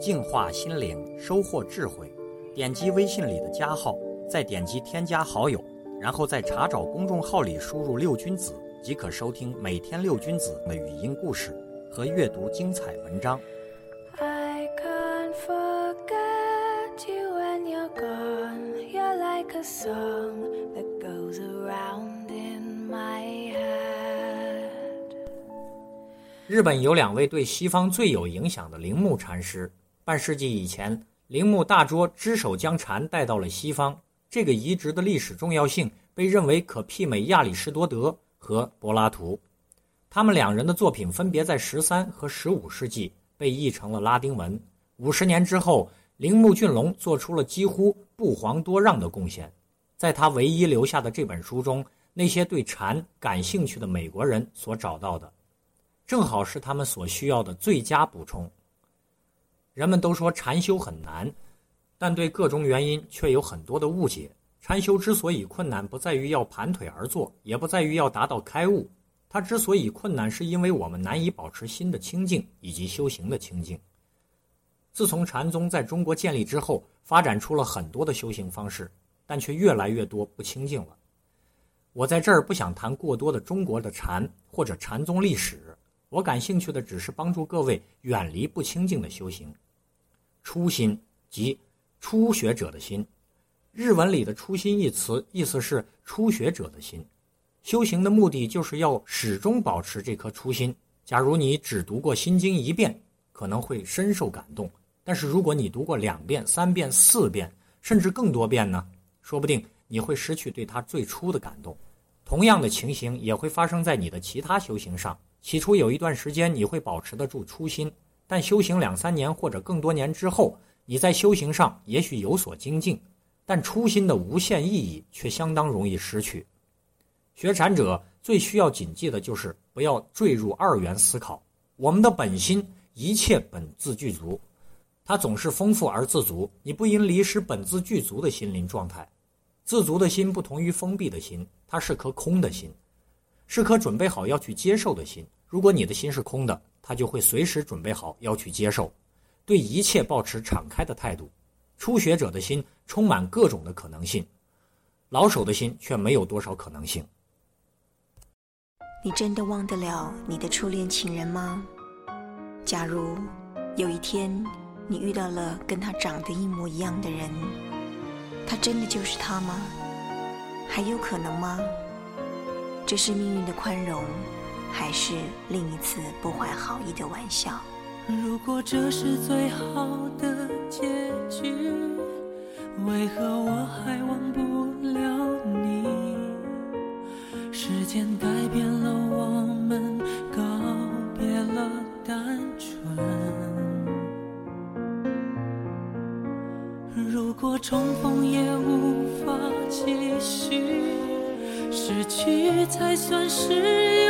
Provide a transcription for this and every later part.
净化心灵，收获智慧。点击微信里的加号，再点击添加好友，然后在查找公众号里输入“六君子”，即可收听每天六君子的语音故事和阅读精彩文章。I can't forget you when you're gone. You're like a song that goes around in my head. 日本有两位对西方最有影响的铃木禅师。半世纪以前，铃木大拙只手将禅带到了西方。这个移植的历史重要性被认为可媲美亚里士多德和柏拉图。他们两人的作品分别在十三和十五世纪被译成了拉丁文。五十年之后，铃木俊龙做出了几乎不遑多让的贡献。在他唯一留下的这本书中，那些对禅感兴趣的美国人所找到的。正好是他们所需要的最佳补充。人们都说禅修很难，但对各种原因却有很多的误解。禅修之所以困难，不在于要盘腿而坐，也不在于要达到开悟。它之所以困难，是因为我们难以保持心的清净以及修行的清净。自从禅宗在中国建立之后，发展出了很多的修行方式，但却越来越多不清净了。我在这儿不想谈过多的中国的禅或者禅宗历史。我感兴趣的只是帮助各位远离不清净的修行。初心即初学者的心，日文里的“初心”一词意思是初学者的心。修行的目的就是要始终保持这颗初心。假如你只读过《心经》一遍，可能会深受感动；但是如果你读过两遍、三遍、四遍，甚至更多遍呢？说不定你会失去对它最初的感动。同样的情形也会发生在你的其他修行上。起初有一段时间你会保持得住初心，但修行两三年或者更多年之后，你在修行上也许有所精进，但初心的无限意义却相当容易失去。学禅者最需要谨记的就是不要坠入二元思考。我们的本心一切本自具足，它总是丰富而自足。你不应离失本自具足的心灵状态。自足的心不同于封闭的心，它是颗空的心。是颗准备好要去接受的心。如果你的心是空的，他就会随时准备好要去接受，对一切保持敞开的态度。初学者的心充满各种的可能性，老手的心却没有多少可能性。你真的忘得了你的初恋情人吗？假如有一天你遇到了跟他长得一模一样的人，他真的就是他吗？还有可能吗？这是命运的宽容，还是另一次不怀好意的玩笑？如果这是最好的结局，为何我还忘不了你？时间改变了我们，告别了单纯。如果重逢也无法继续。失去才算是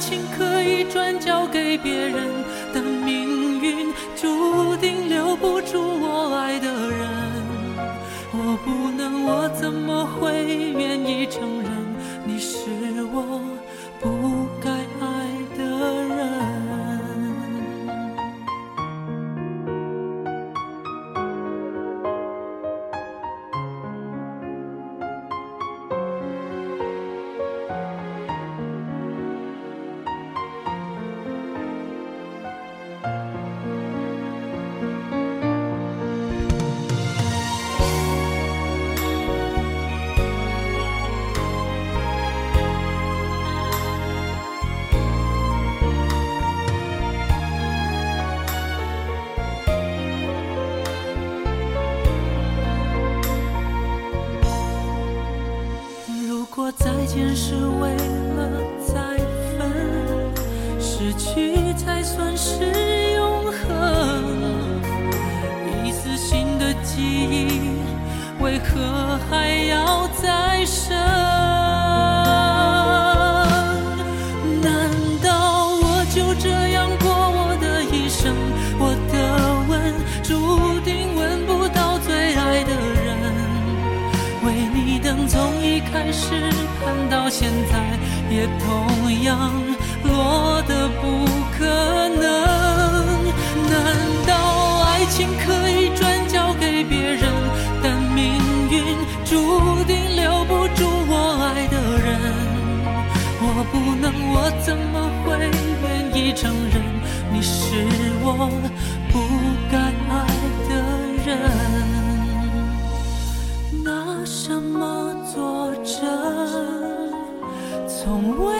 情可以转交给别人？但命运注定见是为了再分，失去才算是永恒。一次新的记忆，为何还要再生？难道我就这样过我的一生？我的吻注定。开始盼到现在，也同样落得不可能。难道爱情可以转交给别人，但命运注定生？从未